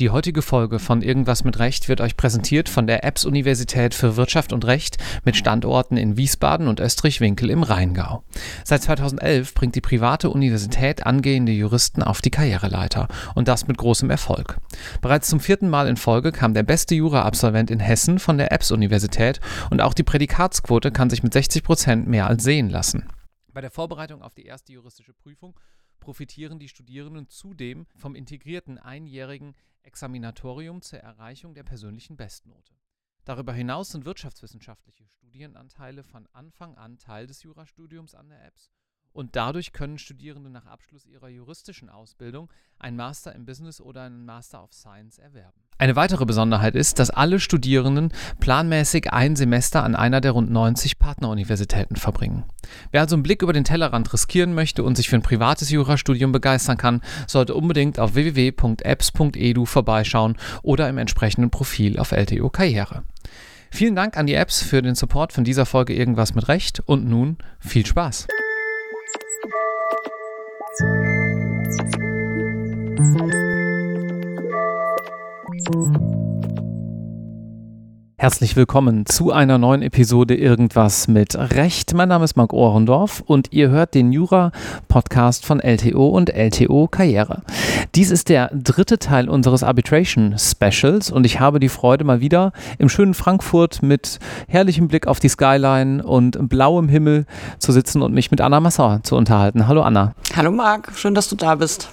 Die heutige Folge von Irgendwas mit Recht wird euch präsentiert von der EBS Universität für Wirtschaft und Recht mit Standorten in Wiesbaden und Österreich-Winkel im Rheingau. Seit 2011 bringt die private Universität angehende Juristen auf die Karriereleiter und das mit großem Erfolg. Bereits zum vierten Mal in Folge kam der beste Jura-Absolvent in Hessen von der EBS Universität und auch die Prädikatsquote kann sich mit 60 Prozent mehr als sehen lassen. Bei der Vorbereitung auf die erste juristische Prüfung profitieren die Studierenden zudem vom integrierten einjährigen Examinatorium zur Erreichung der persönlichen Bestnote. Darüber hinaus sind wirtschaftswissenschaftliche Studienanteile von Anfang an Teil des Jurastudiums an der EBS und dadurch können Studierende nach Abschluss ihrer juristischen Ausbildung einen Master im Business oder einen Master of Science erwerben. Eine weitere Besonderheit ist, dass alle Studierenden planmäßig ein Semester an einer der rund 90 Partneruniversitäten verbringen. Wer also einen Blick über den Tellerrand riskieren möchte und sich für ein privates Jurastudium begeistern kann, sollte unbedingt auf www.apps.edu vorbeischauen oder im entsprechenden Profil auf LTO Karriere. Vielen Dank an die Apps für den Support von dieser Folge Irgendwas mit Recht und nun viel Spaß. Herzlich willkommen zu einer neuen Episode Irgendwas mit Recht. Mein Name ist Marc Ohrendorf und ihr hört den Jura-Podcast von LTO und LTO Karriere. Dies ist der dritte Teil unseres Arbitration Specials und ich habe die Freude, mal wieder im schönen Frankfurt mit herrlichem Blick auf die Skyline und blauem Himmel zu sitzen und mich mit Anna Massauer zu unterhalten. Hallo Anna. Hallo Marc, schön, dass du da bist.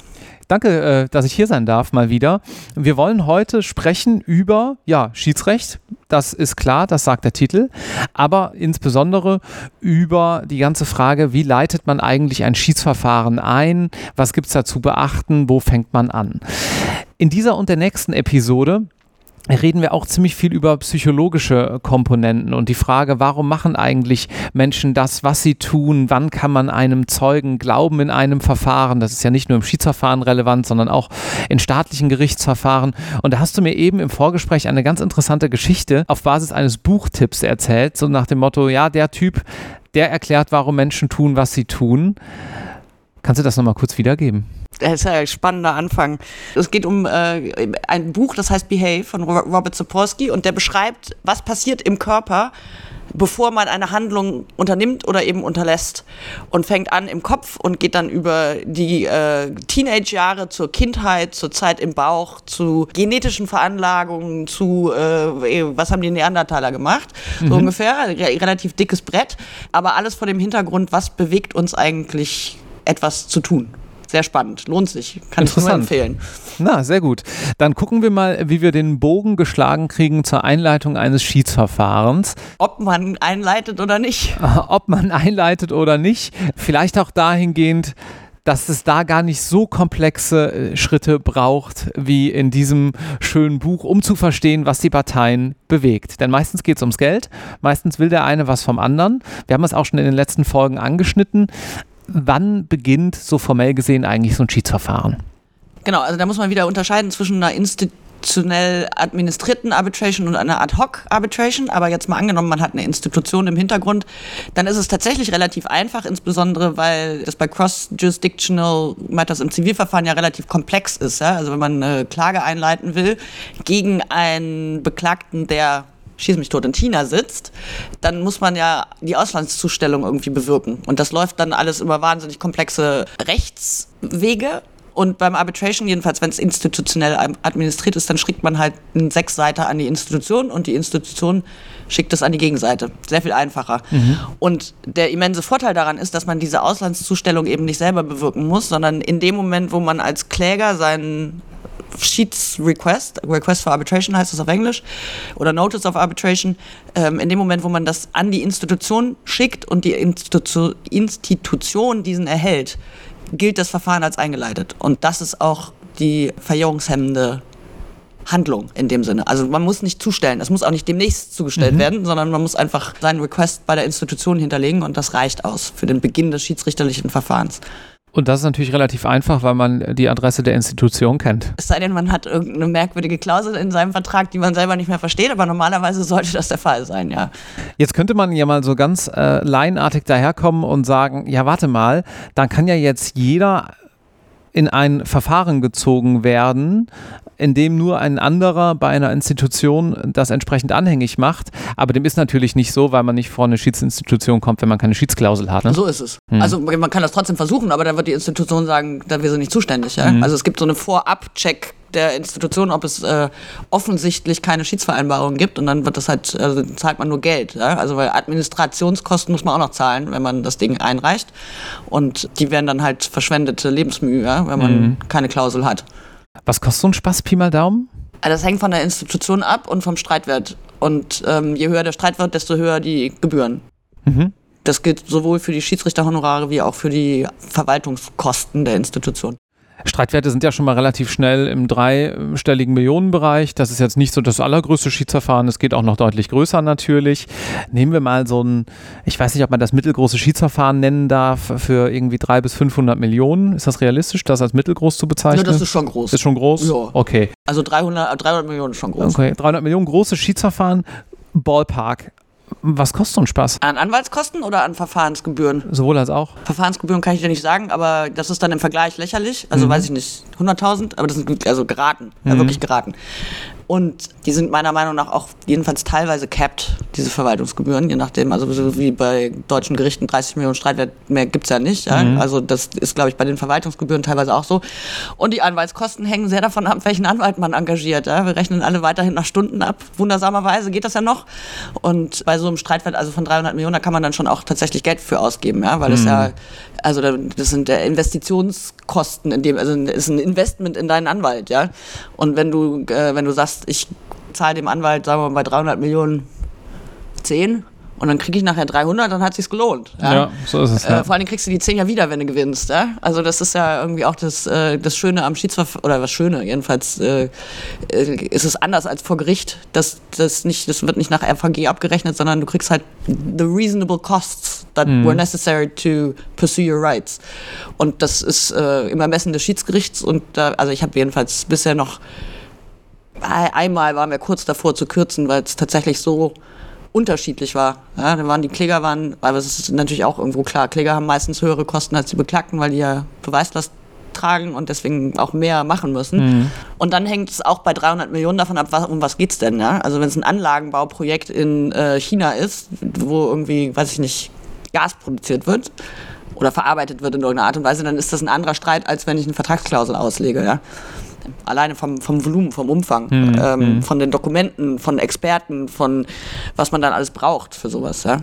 Danke, äh, dass ich hier sein darf, mal wieder. Wir wollen heute sprechen über, ja, Schiedsrecht. Das ist klar, das sagt der Titel. Aber insbesondere über die ganze Frage, wie leitet man eigentlich ein Schiedsverfahren ein? Was gibt es da zu beachten? Wo fängt man an? In dieser und der nächsten Episode reden wir auch ziemlich viel über psychologische Komponenten und die Frage, warum machen eigentlich Menschen das, was sie tun? Wann kann man einem Zeugen glauben in einem Verfahren? Das ist ja nicht nur im Schiedsverfahren relevant, sondern auch in staatlichen Gerichtsverfahren. Und da hast du mir eben im Vorgespräch eine ganz interessante Geschichte auf Basis eines Buchtipps erzählt, so nach dem Motto, ja, der Typ, der erklärt, warum Menschen tun, was sie tun. Kannst du das nochmal kurz wiedergeben? Das ist ja ein spannender Anfang. Es geht um äh, ein Buch, das heißt Behave von Robert Sapolsky und der beschreibt, was passiert im Körper, bevor man eine Handlung unternimmt oder eben unterlässt. Und fängt an im Kopf und geht dann über die äh, Teenage-Jahre zur Kindheit, zur Zeit im Bauch, zu genetischen Veranlagungen, zu, äh, was haben die Neandertaler gemacht, mhm. so ungefähr. Relativ dickes Brett, aber alles vor dem Hintergrund, was bewegt uns eigentlich etwas zu tun. Sehr spannend, lohnt sich, kann ich nur empfehlen. Na, sehr gut. Dann gucken wir mal, wie wir den Bogen geschlagen kriegen zur Einleitung eines Schiedsverfahrens. Ob man einleitet oder nicht. Ob man einleitet oder nicht. Vielleicht auch dahingehend, dass es da gar nicht so komplexe äh, Schritte braucht wie in diesem schönen Buch, um zu verstehen, was die Parteien bewegt. Denn meistens geht es ums Geld, meistens will der eine was vom anderen. Wir haben es auch schon in den letzten Folgen angeschnitten wann beginnt so formell gesehen eigentlich so ein Schiedsverfahren? Genau, also da muss man wieder unterscheiden zwischen einer institutionell administrierten Arbitration und einer Ad-Hoc-Arbitration. Aber jetzt mal angenommen, man hat eine Institution im Hintergrund, dann ist es tatsächlich relativ einfach, insbesondere weil das bei Cross-Jurisdictional Matters im Zivilverfahren ja relativ komplex ist. Ja? Also wenn man eine Klage einleiten will gegen einen Beklagten, der schieß mich tot, in China sitzt, dann muss man ja die Auslandszustellung irgendwie bewirken. Und das läuft dann alles über wahnsinnig komplexe Rechtswege. Und beim Arbitration, jedenfalls, wenn es institutionell administriert ist, dann schickt man halt einen Sechsseiter an die Institution und die Institution schickt es an die Gegenseite. Sehr viel einfacher. Mhm. Und der immense Vorteil daran ist, dass man diese Auslandszustellung eben nicht selber bewirken muss, sondern in dem Moment, wo man als Kläger seinen Sheets Request, Request for Arbitration heißt das auf Englisch, oder Notice of Arbitration, ähm, in dem Moment, wo man das an die Institution schickt und die Institu Institution diesen erhält, gilt das Verfahren als eingeleitet. Und das ist auch die verjährungshemmende Handlung in dem Sinne. Also man muss nicht zustellen, es muss auch nicht demnächst zugestellt mhm. werden, sondern man muss einfach seinen Request bei der Institution hinterlegen und das reicht aus für den Beginn des schiedsrichterlichen Verfahrens. Und das ist natürlich relativ einfach, weil man die Adresse der Institution kennt. Es sei denn, man hat irgendeine merkwürdige Klausel in seinem Vertrag, die man selber nicht mehr versteht, aber normalerweise sollte das der Fall sein, ja. Jetzt könnte man ja mal so ganz äh, laienartig daherkommen und sagen, ja, warte mal, dann kann ja jetzt jeder in ein Verfahren gezogen werden, in dem nur ein anderer bei einer Institution das entsprechend anhängig macht. Aber dem ist natürlich nicht so, weil man nicht vor eine Schiedsinstitution kommt, wenn man keine Schiedsklausel hat. Ne? So ist es. Hm. Also man kann das trotzdem versuchen, aber dann wird die Institution sagen, da wir sind nicht zuständig. Ja? Mhm. Also es gibt so eine Vorab-Check der Institution, ob es äh, offensichtlich keine Schiedsvereinbarung gibt und dann wird das halt, also zahlt man nur Geld. Ja? Also weil Administrationskosten muss man auch noch zahlen, wenn man das Ding einreicht. Und die werden dann halt verschwendete Lebensmühe, ja? wenn man mhm. keine Klausel hat. Was kostet so ein Spaß, Pi mal Daumen? Also das hängt von der Institution ab und vom Streitwert. Und ähm, je höher der Streitwert, desto höher die Gebühren. Mhm. Das gilt sowohl für die Schiedsrichterhonorare wie auch für die Verwaltungskosten der Institution. Streitwerte sind ja schon mal relativ schnell im dreistelligen Millionenbereich. Das ist jetzt nicht so das allergrößte Schiedsverfahren. Es geht auch noch deutlich größer natürlich. Nehmen wir mal so ein, ich weiß nicht, ob man das mittelgroße Schiedsverfahren nennen darf, für irgendwie 300 bis 500 Millionen. Ist das realistisch, das als mittelgroß zu bezeichnen? Ja, das ist schon groß. Ist schon groß? Ja. Okay. Also 300, 300 Millionen ist schon groß. Okay, 300 Millionen große Schiedsverfahren. Ballpark. Was kostet so ein Spaß? An Anwaltskosten oder an Verfahrensgebühren? Sowohl als auch. Verfahrensgebühren kann ich dir nicht sagen, aber das ist dann im Vergleich lächerlich. Also mhm. weiß ich nicht, 100.000, aber das sind also geraten, mhm. ja, wirklich geraten. Und die sind meiner Meinung nach auch jedenfalls teilweise capped, diese Verwaltungsgebühren, je nachdem. Also so wie bei deutschen Gerichten 30 Millionen Streitwert mehr gibt es ja nicht. Ja? Mhm. Also das ist, glaube ich, bei den Verwaltungsgebühren teilweise auch so. Und die Anwaltskosten hängen sehr davon ab, welchen Anwalt man engagiert. Ja? Wir rechnen alle weiterhin nach Stunden ab. Wundersamerweise geht das ja noch. Und bei so einem Streitwert also von 300 Millionen, da kann man dann schon auch tatsächlich Geld für ausgeben, ja? weil das mhm. ja also das sind der Investitionskosten, in dem, also ist ein Investment in deinen Anwalt, ja. Und wenn du, äh, wenn du sagst, ich zahle dem Anwalt, sagen wir mal, bei 300 Millionen 10, und dann kriege ich nachher 300, dann hat sich's gelohnt. Ja, ja so ist es. Äh, ja. vor allem kriegst du die 10 ja wieder, wenn du gewinnst. Ja? Also das ist ja irgendwie auch das, äh, das Schöne am Schiedsverfahren, oder was Schöne, jedenfalls äh, äh, ist es anders als vor Gericht. Das, das, nicht, das wird nicht nach RVG abgerechnet, sondern du kriegst halt the reasonable costs that mhm. were necessary to pursue your rights. Und das ist äh, im Ermessen des Schiedsgerichts und da, also ich habe jedenfalls bisher noch einmal waren wir kurz davor zu kürzen, weil es tatsächlich so unterschiedlich war. Ja, da waren die Kläger waren, aber es ist natürlich auch irgendwo klar, Kläger haben meistens höhere Kosten als die Beklagten, weil die ja Beweislast tragen und deswegen auch mehr machen müssen. Mhm. Und dann hängt es auch bei 300 Millionen davon ab, was, um was geht es denn. Ja? Also wenn es ein Anlagenbauprojekt in äh, China ist, wo irgendwie, weiß ich nicht, Gas produziert wird oder verarbeitet wird in irgendeiner Art und Weise, dann ist das ein anderer Streit, als wenn ich eine Vertragsklausel auslege. Ja? Alleine vom, vom Volumen, vom Umfang, mhm. ähm, mhm. von den Dokumenten, von Experten, von was man dann alles braucht für sowas. Ja?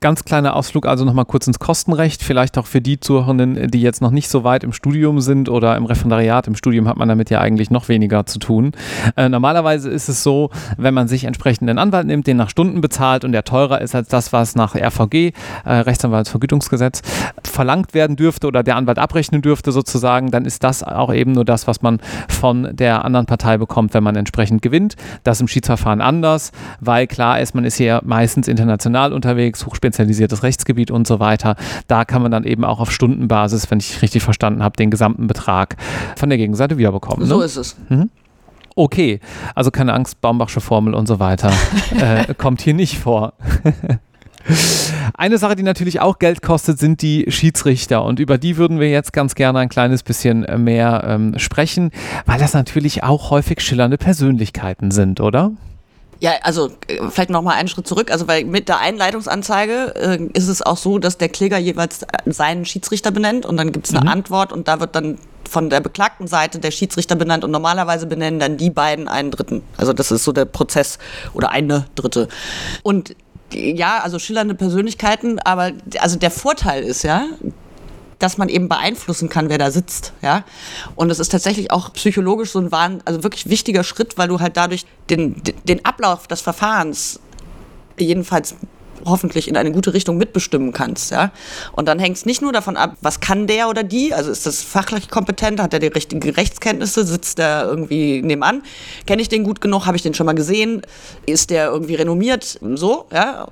Ganz kleiner Ausflug also nochmal kurz ins Kostenrecht, vielleicht auch für die Zuhörenden, die jetzt noch nicht so weit im Studium sind oder im Referendariat. Im Studium hat man damit ja eigentlich noch weniger zu tun. Äh, normalerweise ist es so, wenn man sich entsprechend einen Anwalt nimmt, den nach Stunden bezahlt und der teurer ist als das, was nach RVG, äh, Rechtsanwaltsvergütungsgesetz, verlangt werden dürfte oder der Anwalt abrechnen dürfte sozusagen, dann ist das auch eben nur das, was man von der anderen Partei bekommt, wenn man entsprechend gewinnt. Das im Schiedsverfahren anders, weil klar ist, man ist hier meistens international unterwegs, hochspezialisiertes Rechtsgebiet und so weiter. Da kann man dann eben auch auf Stundenbasis, wenn ich richtig verstanden habe, den gesamten Betrag von der Gegenseite wiederbekommen. So ne? ist es. Mhm. Okay, also keine Angst, Baumbachsche Formel und so weiter äh, kommt hier nicht vor. Eine Sache, die natürlich auch Geld kostet, sind die Schiedsrichter. Und über die würden wir jetzt ganz gerne ein kleines bisschen mehr ähm, sprechen, weil das natürlich auch häufig schillernde Persönlichkeiten sind, oder? Ja, also äh, vielleicht noch mal einen Schritt zurück. Also weil mit der Einleitungsanzeige äh, ist es auch so, dass der Kläger jeweils seinen Schiedsrichter benennt und dann gibt es eine mhm. Antwort und da wird dann von der beklagten Seite der Schiedsrichter benannt und normalerweise benennen dann die beiden einen Dritten. Also das ist so der Prozess oder eine Dritte. Und ja, also schillernde Persönlichkeiten, aber also der Vorteil ist ja, dass man eben beeinflussen kann, wer da sitzt, ja. Und es ist tatsächlich auch psychologisch so ein wahn, also wirklich wichtiger Schritt, weil du halt dadurch den, den Ablauf des Verfahrens jedenfalls hoffentlich in eine gute Richtung mitbestimmen kannst. Ja? Und dann hängt es nicht nur davon ab, was kann der oder die, also ist das fachlich kompetent, hat er die richtigen Rechtskenntnisse, sitzt der irgendwie nebenan, kenne ich den gut genug, habe ich den schon mal gesehen, ist der irgendwie renommiert, so, ja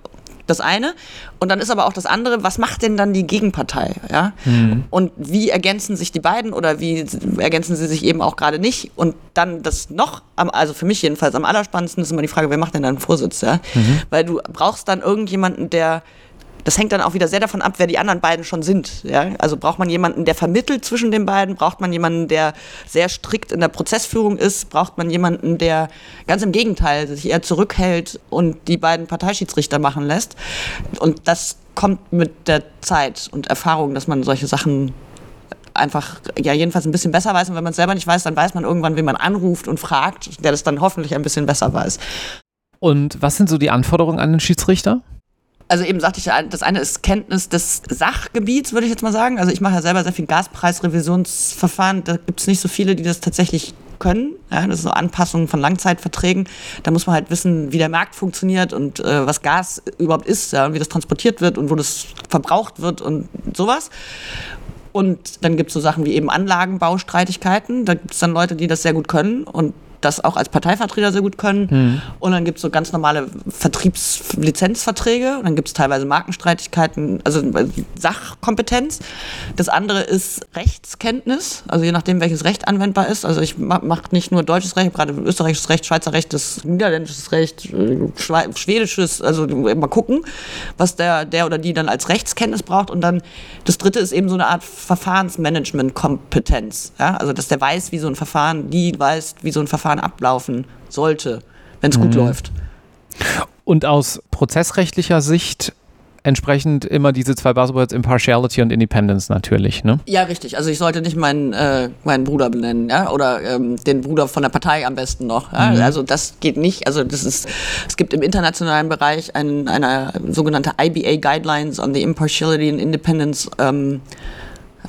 das eine. Und dann ist aber auch das andere, was macht denn dann die Gegenpartei? Ja? Mhm. Und wie ergänzen sich die beiden oder wie ergänzen sie sich eben auch gerade nicht? Und dann das noch, also für mich jedenfalls am allerspannendsten ist immer die Frage, wer macht denn dann Vorsitz? Ja? Mhm. Weil du brauchst dann irgendjemanden, der Das hängt dann auch wieder sehr davon ab, wer die anderen beiden schon sind. Ja? Also braucht man jemanden, der vermittelt zwischen den beiden? Braucht man jemanden, der sehr strikt in der Prozessführung ist? Braucht man jemanden, der ganz im Gegenteil sich eher zurückhält und die beiden Parteischiedsrichter machen lässt? Und das kommt mit der Zeit und Erfahrung, dass man solche Sachen einfach, ja, jedenfalls ein bisschen besser weiß. Und wenn man es selber nicht weiß, dann weiß man irgendwann, wen man anruft und fragt, der das dann hoffentlich ein bisschen besser weiß. Und was sind so die Anforderungen an den Schiedsrichter? Also eben sagte ich, das eine ist Kenntnis des Sachgebiets, würde ich jetzt mal sagen. Also ich mache ja selber sehr viel Gaspreisrevisionsverfahren. Da gibt es nicht so viele, die das tatsächlich können. Ja, das ist so Anpassungen von Langzeitverträgen. Da muss man halt wissen, wie der Markt funktioniert und äh, was Gas überhaupt ist ja, und wie das transportiert wird und wo das verbraucht wird und sowas. Und dann gibt es so Sachen wie eben Anlagenbaustreitigkeiten. Da gibt es dann Leute, die das sehr gut können und das auch als Parteivertreter sehr gut können. Mhm. Und dann gibt es so ganz normale Vertriebslizenzverträge. Und dann gibt es teilweise Markenstreitigkeiten, also äh, Sachkompetenz. Das andere ist Rechtskenntnis, also je nachdem, welches Recht anwendbar ist. Also ich mache nicht nur deutsches Recht, gerade österreichisches Recht, Schweizer Recht, das niederländisches Recht, äh, schwedisches, also mal gucken, was der, der oder die dann als Rechtskenntnis braucht. Und dann das dritte ist eben so eine Art Verfahrensmanagement-Kompetenz. Ja? Also dass der weiß, wie so ein Verfahren, die weiß, wie so ein Verfahren Verfahren ablaufen sollte, wenn es mhm. gut läuft. Und aus prozessrechtlicher Sicht entsprechend immer diese zwei Buzzwords Impartiality und Independence natürlich, ne? Ja, richtig. Also ich sollte nicht meinen, äh, meinen Bruder benennen, ja, oder ähm, den Bruder von der Partei am besten noch. Ja? Mhm. Also das geht nicht. Also das ist, es gibt im internationalen Bereich ein, eine sogenannte IBA Guidelines on the Impartiality and Independence ähm,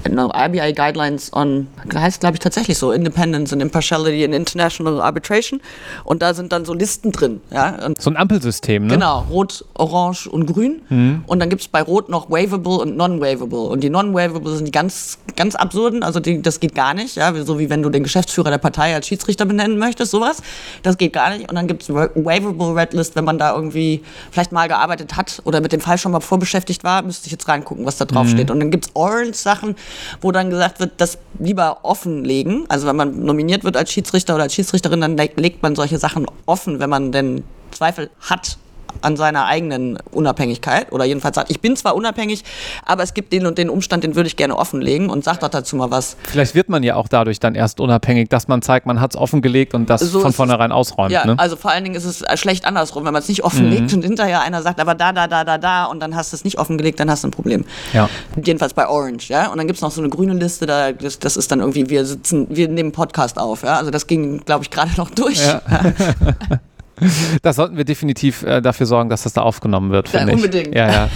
RBI Guidelines on, heißt glaube ich tatsächlich so, Independence and Impartiality in International Arbitration. Und da sind dann so Listen drin. Ja? Und so ein Ampelsystem, ne? Genau, Rot, Orange und Grün. Mhm. Und dann gibt es bei Rot noch Waivable und Non-Waivable. Und die Non-Waivable sind die ganz, ganz absurden, also die, das geht gar nicht. Ja? So wie wenn du den Geschäftsführer der Partei als Schiedsrichter benennen möchtest, sowas. Das geht gar nicht. Und dann gibt es Waivable Red List, wenn man da irgendwie vielleicht mal gearbeitet hat oder mit dem Fall schon mal vorbeschäftigt war, müsste ich jetzt reingucken, was da drauf mhm. steht. Und dann gibt es Orange Sachen, wo dann gesagt wird, das lieber offenlegen. Also wenn man nominiert wird als Schiedsrichter oder als Schiedsrichterin, dann legt man solche Sachen offen, wenn man denn Zweifel hat an seiner eigenen Unabhängigkeit oder jedenfalls sagt, ich bin zwar unabhängig, aber es gibt den und den Umstand, den würde ich gerne offenlegen und sagt doch dazu mal was. Vielleicht wird man ja auch dadurch dann erst unabhängig, dass man zeigt, man hat es offengelegt und das so von vornherein ausräumt. Ja, ne? also vor allen Dingen ist es schlecht andersrum, wenn man es nicht offenlegt mhm. und hinterher einer sagt, aber da, da, da, da, da und dann hast du es nicht offengelegt, dann hast du ein Problem. Ja. Jedenfalls bei Orange, ja. Und dann gibt es noch so eine grüne Liste, da, das, das ist dann irgendwie, wir sitzen, wir nehmen Podcast auf, ja. Also das ging, glaube ich, gerade noch durch. Ja. Da sollten wir definitiv äh, dafür sorgen, dass das da aufgenommen wird. Ja, unbedingt. Ja, ja.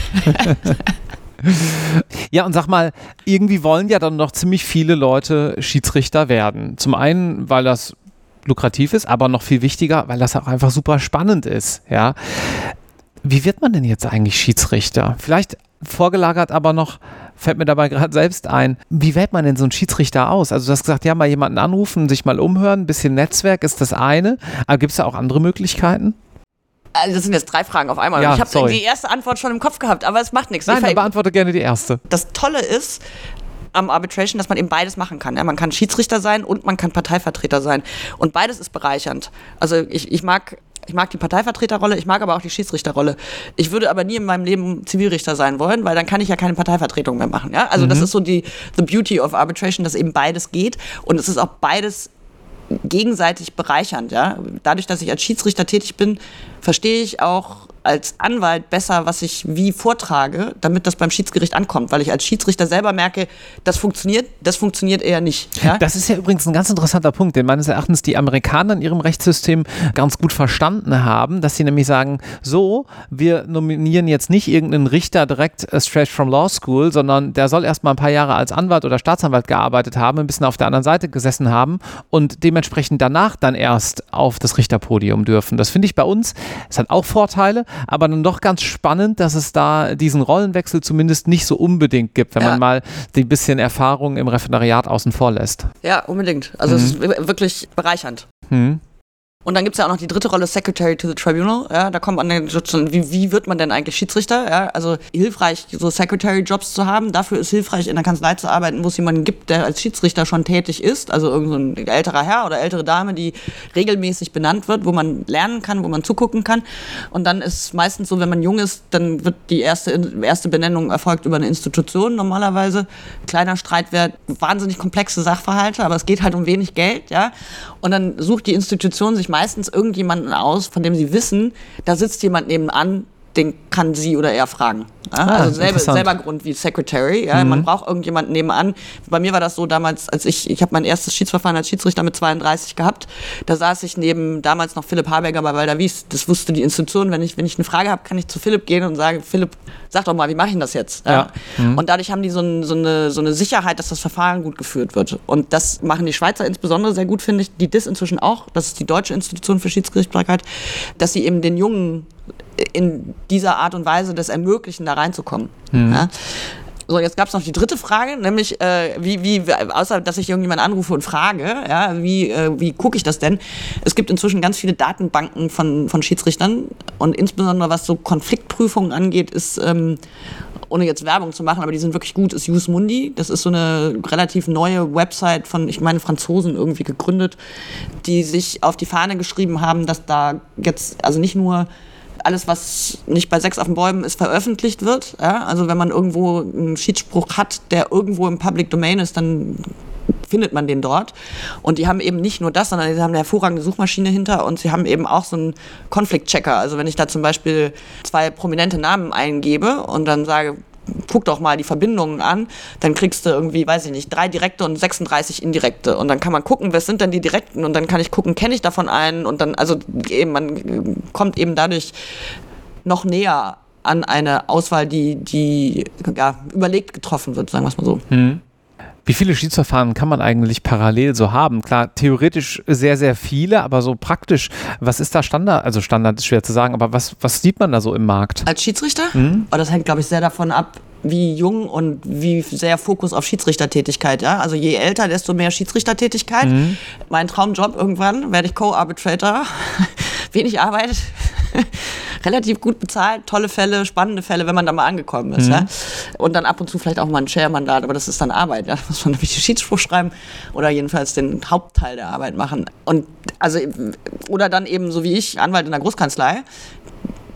ja, und sag mal, irgendwie wollen ja dann noch ziemlich viele Leute Schiedsrichter werden. Zum einen, weil das lukrativ ist, aber noch viel wichtiger, weil das auch einfach super spannend ist. Ja. Wie wird man denn jetzt eigentlich Schiedsrichter? Vielleicht vorgelagert aber noch, fällt mir dabei gerade selbst ein, wie wählt man denn so einen Schiedsrichter aus? Also du hast gesagt, ja, mal jemanden anrufen, sich mal umhören, ein bisschen Netzwerk ist das eine, aber gibt es da auch andere Möglichkeiten? Also das sind jetzt drei Fragen auf einmal. Ja, ich habe die erste Antwort schon im Kopf gehabt, aber es macht nichts. Nein, ich beantworte gerne die erste. Das Tolle ist, am Arbitration, dass man eben beides machen kann. Ja, man kann Schiedsrichter sein und man kann Parteivertreter sein. Und beides ist bereichernd. Also ich, ich mag ich mag die Parteivertreterrolle, ich mag aber auch die Schiedsrichterrolle. Ich würde aber nie in meinem Leben Zivilrichter sein wollen, weil dann kann ich ja keine Parteivertretung mehr machen. Ja? Also mhm. das ist so die the beauty of arbitration, dass eben beides geht und es ist auch beides gegenseitig bereichernd. Ja? Dadurch, dass ich als Schiedsrichter tätig bin, verstehe ich auch als Anwalt besser, was ich wie vortrage, damit das beim Schiedsgericht ankommt, weil ich als Schiedsrichter selber merke, das funktioniert, das funktioniert eher nicht. Ja? Das ist ja übrigens ein ganz interessanter Punkt, den meines Erachtens die Amerikaner in ihrem Rechtssystem ganz gut verstanden haben, dass sie nämlich sagen, so, wir nominieren jetzt nicht irgendeinen Richter direkt äh, straight from Law School, sondern der soll erst mal ein paar Jahre als Anwalt oder Staatsanwalt gearbeitet haben, ein bisschen auf der anderen Seite gesessen haben und dementsprechend danach dann erst auf das Richterpodium dürfen. Das finde ich bei uns, es hat auch Vorteile, aber dann doch ganz spannend, dass es da diesen Rollenwechsel zumindest nicht so unbedingt gibt, wenn ja. man mal die bisschen Erfahrung im Referendariat außen vor lässt. Ja, unbedingt. Also mhm. es ist wirklich bereichernd. Mhm. Und dann gibt es ja auch noch die dritte Rolle, Secretary to the Tribunal. Ja, da kommt man dann schon, wie, wie wird man denn eigentlich Schiedsrichter? Ja, also hilfreich, so Secretary-Jobs zu haben. Dafür ist hilfreich, in der Kanzlei zu arbeiten, wo es jemanden gibt, der als Schiedsrichter schon tätig ist. Also irgendein so älterer Herr oder ältere Dame, die regelmäßig benannt wird, wo man lernen kann, wo man zugucken kann. Und dann ist meistens so, wenn man jung ist, dann wird die erste, erste Benennung erfolgt über eine Institution normalerweise. Kleiner Streitwert, wahnsinnig komplexe Sachverhalte, aber es geht halt um wenig Geld. Ja? Und dann sucht die Institution sich meistens irgendjemanden aus, von dem sie wissen, da sitzt jemand nebenan, den kann sie oder er fragen. Ja, ah, also selber, selber Grund wie Secretary. Ja, mhm. Man braucht irgendjemanden nebenan. Bei mir war das so damals, als ich, ich habe mein erstes Schiedsverfahren als Schiedsrichter mit 32 gehabt. Da saß ich neben damals noch Philipp Haberger bei Walder Wies. Das wusste die Institution. Wenn ich, wenn ich eine Frage habe, kann ich zu Philipp gehen und sagen, Philipp, sag doch mal, wie mache ich das jetzt? Ja. Mhm. Und dadurch haben die so, ein, so, eine, so eine Sicherheit, dass das Verfahren gut geführt wird. Und das machen die Schweizer insbesondere sehr gut, finde ich. Die DIS inzwischen auch. Das ist die deutsche Institution für Schiedsgerichtsbarkeit, dass sie eben den jungen in dieser Art und Weise das ermöglichen, da reinzukommen. Mhm. Ja? So, jetzt gab es noch die dritte Frage, nämlich äh, wie, wie, außer dass ich irgendjemanden anrufe und frage, ja, wie, äh, wie gucke ich das denn? Es gibt inzwischen ganz viele Datenbanken von, von Schiedsrichtern und insbesondere was so Konfliktprüfungen angeht, ist, ähm, ohne jetzt Werbung zu machen, aber die sind wirklich gut, ist Jus Mundi. Das ist so eine relativ neue Website von, ich meine, Franzosen irgendwie gegründet, die sich auf die Fahne geschrieben haben, dass da jetzt, also nicht nur alles, was nicht bei Sex auf den Bäumen ist, veröffentlicht wird. Ja? Also wenn man irgendwo einen Schiedsspruch hat, der irgendwo im Public Domain ist, dann findet man den dort. Und die haben eben nicht nur das, sondern sie haben eine hervorragende Suchmaschine hinter und sie haben eben auch so einen Konfliktchecker. Also wenn ich da zum Beispiel zwei prominente Namen eingebe und dann sage, guck doch mal die Verbindungen an, dann kriegst du irgendwie, weiß ich nicht, drei direkte und 36 indirekte. Und dann kann man gucken, was sind denn die direkten und dann kann ich gucken, kenne ich davon einen und dann, also eben, man kommt eben dadurch noch näher an eine Auswahl, die, die ja, überlegt getroffen wird, sagen wir es mal so. Mhm. Wie viele Schiedsverfahren kann man eigentlich parallel so haben? Klar, theoretisch sehr, sehr viele, aber so praktisch, was ist da Standard? Also Standard ist schwer zu sagen, aber was, was sieht man da so im Markt? Als Schiedsrichter? Mhm. Oh, das hängt, glaube ich, sehr davon ab, wie jung und wie sehr Fokus auf Schiedsrichtertätigkeit. Ja? Also je älter, desto mehr Schiedsrichtertätigkeit. Mhm. Mein Traumjob irgendwann werde ich Co-Arbitrator. Wenig Arbeit, relativ gut bezahlt, tolle Fälle, spannende Fälle, wenn man da mal angekommen ist. Mhm. Ja? Und dann ab und zu vielleicht auch mal ein Chair-Mandat, aber das ist dann Arbeit. Ja? Da muss man nämlich den Schiedsspruch schreiben oder jedenfalls den Hauptteil der Arbeit machen. Und also, oder dann eben so wie ich, Anwalt in der Großkanzlei,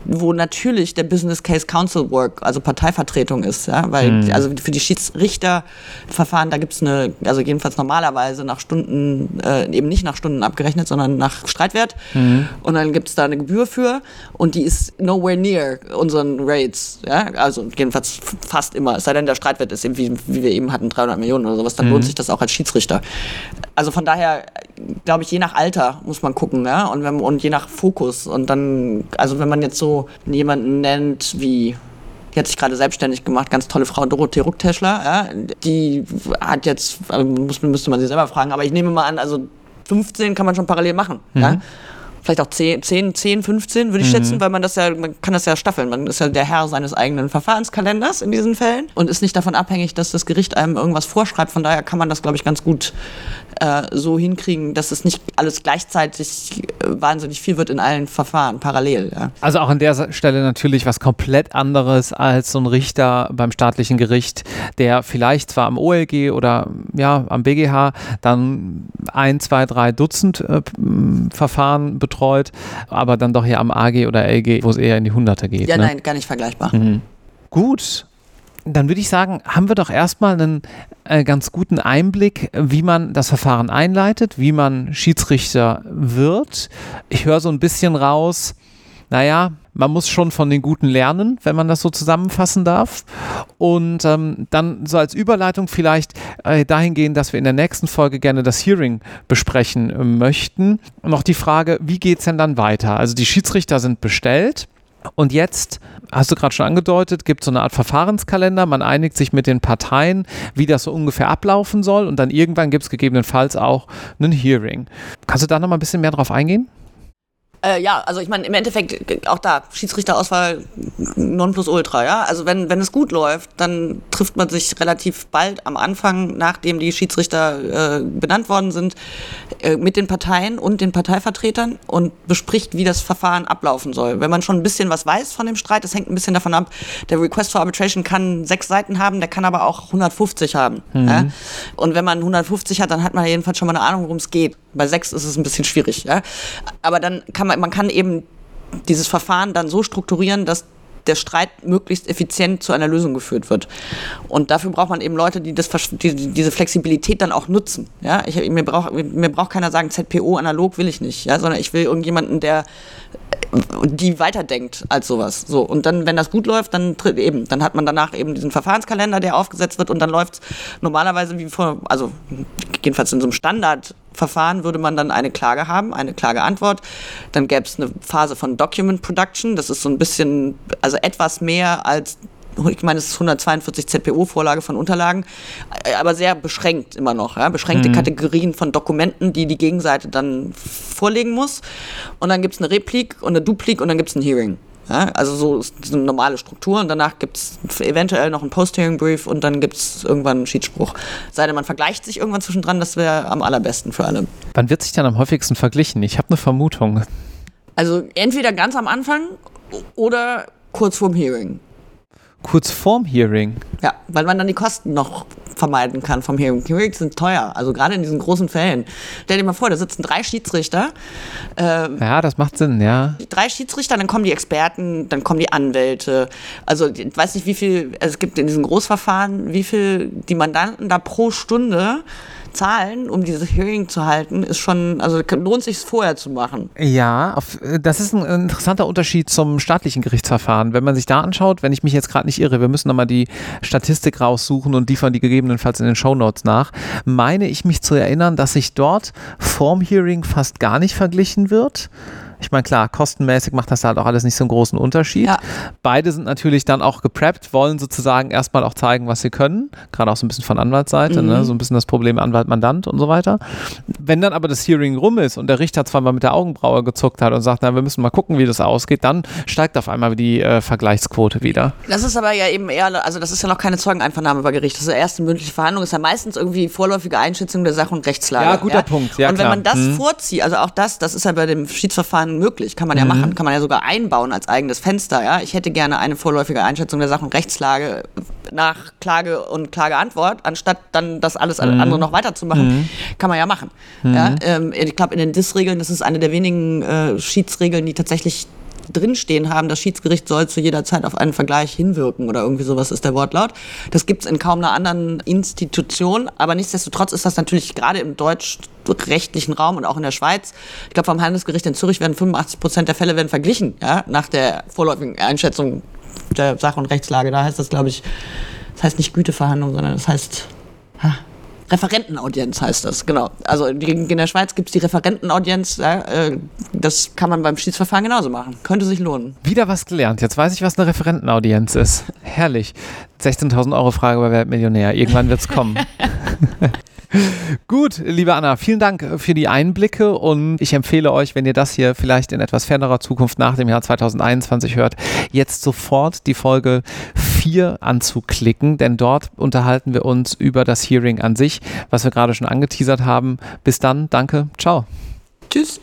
wo natürlich der Business Case Council Work, also Parteivertretung ist, ja, weil mhm. also für die Schiedsrichterverfahren, da gibt es eine, also jedenfalls normalerweise nach Stunden, äh, eben nicht nach Stunden abgerechnet, sondern nach Streitwert mhm. und dann gibt es da eine Gebühr für und die ist nowhere near unseren Rates, ja, also jedenfalls fast immer, es sei denn der Streitwert ist eben, wie, wie wir eben hatten, 300 Millionen oder sowas, dann mhm. lohnt sich das auch als Schiedsrichter. Also von daher, glaube ich, je nach Alter muss man gucken, ja, und, wenn, und je nach Fokus und dann, also wenn man jetzt so jemanden nennt wie die hat sich gerade selbstständig gemacht, ganz tolle Frau Dorothee Ruckteschler. Ja, die hat jetzt, also muss, müsste man sie selber fragen, aber ich nehme mal an, also 15 kann man schon parallel machen. Mhm. Ja? Vielleicht auch 10, 10, 10 15 würde ich mhm. schätzen, weil man das ja, man kann das ja staffeln. Man ist ja der Herr seines eigenen Verfahrenskalenders in diesen Fällen und ist nicht davon abhängig, dass das Gericht einem irgendwas vorschreibt. Von daher kann man das, glaube ich, ganz gut äh, so hinkriegen, dass es nicht alles gleichzeitig äh, wahnsinnig viel wird in allen Verfahren parallel. Ja. Also auch an der Stelle natürlich was komplett anderes als so ein Richter beim staatlichen Gericht, der vielleicht zwar am OLG oder ja am BGH dann ein, zwei, drei Dutzend äh, Verfahren betreut, aber dann doch hier am AG oder LG, wo es eher in die Hunderte geht. Ja, ne? nein, gar nicht vergleichbar. Mhm. Gut, dann würde ich sagen, haben wir doch erstmal einen äh, ganz guten Einblick, wie man das Verfahren einleitet, wie man Schiedsrichter wird. Ich höre so ein bisschen raus, naja, man muss schon von den Guten lernen, wenn man das so zusammenfassen darf. Und ähm, dann so als Überleitung vielleicht äh, dahingehend, dass wir in der nächsten Folge gerne das Hearing besprechen äh, möchten. Noch die Frage, wie geht es denn dann weiter? Also die Schiedsrichter sind bestellt. Und jetzt, hast du gerade schon angedeutet, gibt es so eine Art Verfahrenskalender. Man einigt sich mit den Parteien, wie das so ungefähr ablaufen soll. Und dann irgendwann gibt es gegebenenfalls auch ein Hearing. Kannst du da noch mal ein bisschen mehr drauf eingehen? Äh, ja, also ich meine, im Endeffekt auch da, Schiedsrichterauswahl Nonplusultra, ja. Also wenn, wenn es gut läuft, dann trifft man sich relativ bald am Anfang, nachdem die Schiedsrichter äh, benannt worden sind, äh, mit den Parteien und den Parteivertretern und bespricht, wie das Verfahren ablaufen soll. Wenn man schon ein bisschen was weiß von dem Streit, das hängt ein bisschen davon ab, der Request for Arbitration kann sechs Seiten haben, der kann aber auch 150 haben. Mhm. Ja? Und wenn man 150 hat, dann hat man jedenfalls schon mal eine Ahnung, worum es geht. Bei sechs ist es ein bisschen schwierig. Ja? Aber dann kann man, man kann eben dieses Verfahren dann so strukturieren, dass der Streit möglichst effizient zu einer Lösung geführt wird. Und dafür braucht man eben Leute, die, das, die diese Flexibilität dann auch nutzen. Ja? Ich, mir, braucht, mir braucht keiner sagen, ZPO analog will ich nicht, ja? sondern ich will irgendjemanden, der die weiterdenkt als sowas. So und dann, wenn das gut läuft, dann eben, dann hat man danach eben diesen Verfahrenskalender, der aufgesetzt wird und dann läuft es normalerweise wie vor, also jedenfalls in so einem Standardverfahren würde man dann eine Klage haben, eine Klageantwort. Dann gäbe es eine Phase von Document Production. Das ist so ein bisschen, also etwas mehr als ich meine, es ist 142 ZPO-Vorlage von Unterlagen, äh, aber sehr beschränkt immer noch. Ja? Beschränkte mhm. Kategorien von Dokumenten, die die Gegenseite dann vorlegen muss. Und dann gibt es eine Replik und eine Duplik und dann gibt es ein Hearing. Ja? Also so eine normale Struktur und danach gibt es eventuell noch einen Post-Hearing-Brief und dann gibt es irgendwann einen Schiedsspruch. Sei denn, man vergleicht sich irgendwann zwischendran, das wäre am allerbesten für alle. Wann wird sich dann am häufigsten verglichen? Ich habe eine Vermutung. Also entweder ganz am Anfang oder kurz vorm Hearing kurz vorm Hearing. Ja, weil man dann die Kosten noch vermeiden kann vom Hearing. Hearings sind teuer, also gerade in diesen großen Fällen. Stell dir mal vor, da sitzen drei Schiedsrichter. Äh, ja, das macht Sinn, ja. Drei Schiedsrichter, dann kommen die Experten, dann kommen die Anwälte. Also ich weiß nicht, wie viel, also es gibt in diesen Großverfahren, wie viel die Mandanten da pro Stunde zahlen, um dieses Hearing zu halten, ist schon, also lohnt sich es vorher zu machen. Ja, auf, das ist ein interessanter Unterschied zum staatlichen Gerichtsverfahren. Wenn man sich da anschaut, wenn ich mich jetzt gerade nicht irre, wir müssen nochmal die Statistik raussuchen und liefern die gegebenenfalls in den Shownotes nach, meine ich mich zu erinnern, dass sich dort vorm Hearing fast gar nicht verglichen wird ich meine, klar, kostenmäßig macht das halt auch alles nicht so einen großen Unterschied. Ja. Beide sind natürlich dann auch gepreppt, wollen sozusagen erstmal auch zeigen, was sie können. Gerade auch so ein bisschen von Anwaltsseite, ne? mhm. ne? so ein bisschen das Problem Anwalt-Mandant und so weiter. Wenn dann aber das Hearing rum ist und der Richter zweimal mit der Augenbraue gezuckt hat und sagt, na, wir müssen mal gucken, wie das ausgeht, dann steigt auf einmal die äh, Vergleichsquote wieder. Das ist aber ja eben eher, also das ist ja noch keine Zeugeneinvernahme bei Gericht. Das ist ja erste mündliche Verhandlung, ist ja meistens irgendwie vorläufige Einschätzung der Sache und Rechtslage. Ja, guter ja? Punkt. Ja, und wenn klar. man das mhm. vorzieht, also auch das, das ist ja bei dem Schiedsverfahren möglich, kann man ja mhm. machen, kann man ja sogar einbauen als eigenes Fenster. Ja? Ich hätte gerne eine vorläufige Einschätzung der Sach- und Rechtslage nach Klage und Klageantwort, anstatt dann das alles mhm. andere noch weiterzumachen, mhm. kann man ja machen. Ja? Mhm. Ähm, ich glaube, in den DIS-Regeln, das ist eine der wenigen äh, Schiedsregeln, die tatsächlich drinstehen haben, das Schiedsgericht soll zu jeder Zeit auf einen Vergleich hinwirken oder irgendwie sowas ist der Wortlaut. Das gibt es in kaum einer anderen Institution, aber nichtsdestotrotz ist das natürlich gerade im deutschrechtlichen Raum und auch in der Schweiz, ich glaube vom Handelsgericht in Zürich werden 85 Prozent der Fälle werden verglichen, ja, nach der vorläufigen Einschätzung der Sach- und Rechtslage. Da heißt das, glaube ich, das heißt nicht Güteverhandlung, sondern das heißt, Referentenaudienz heißt das, genau. Also in der Schweiz gibt es die Referentenaudienz. Äh, das kann man beim Schiedsverfahren genauso machen. Könnte sich lohnen. Wieder was gelernt. Jetzt weiß ich, was eine Referentenaudienz ist. Herrlich. 16.000 Euro Frage bei Weltmillionär. Irgendwann wird es kommen. Gut, liebe Anna, vielen Dank für die Einblicke und ich empfehle euch, wenn ihr das hier vielleicht in etwas fernerer Zukunft nach dem Jahr 2021 hört, jetzt sofort die Folge 4 anzuklicken, denn dort unterhalten wir uns über das Hearing an sich, was wir gerade schon angeteasert haben. Bis dann, danke, ciao. Tschüss.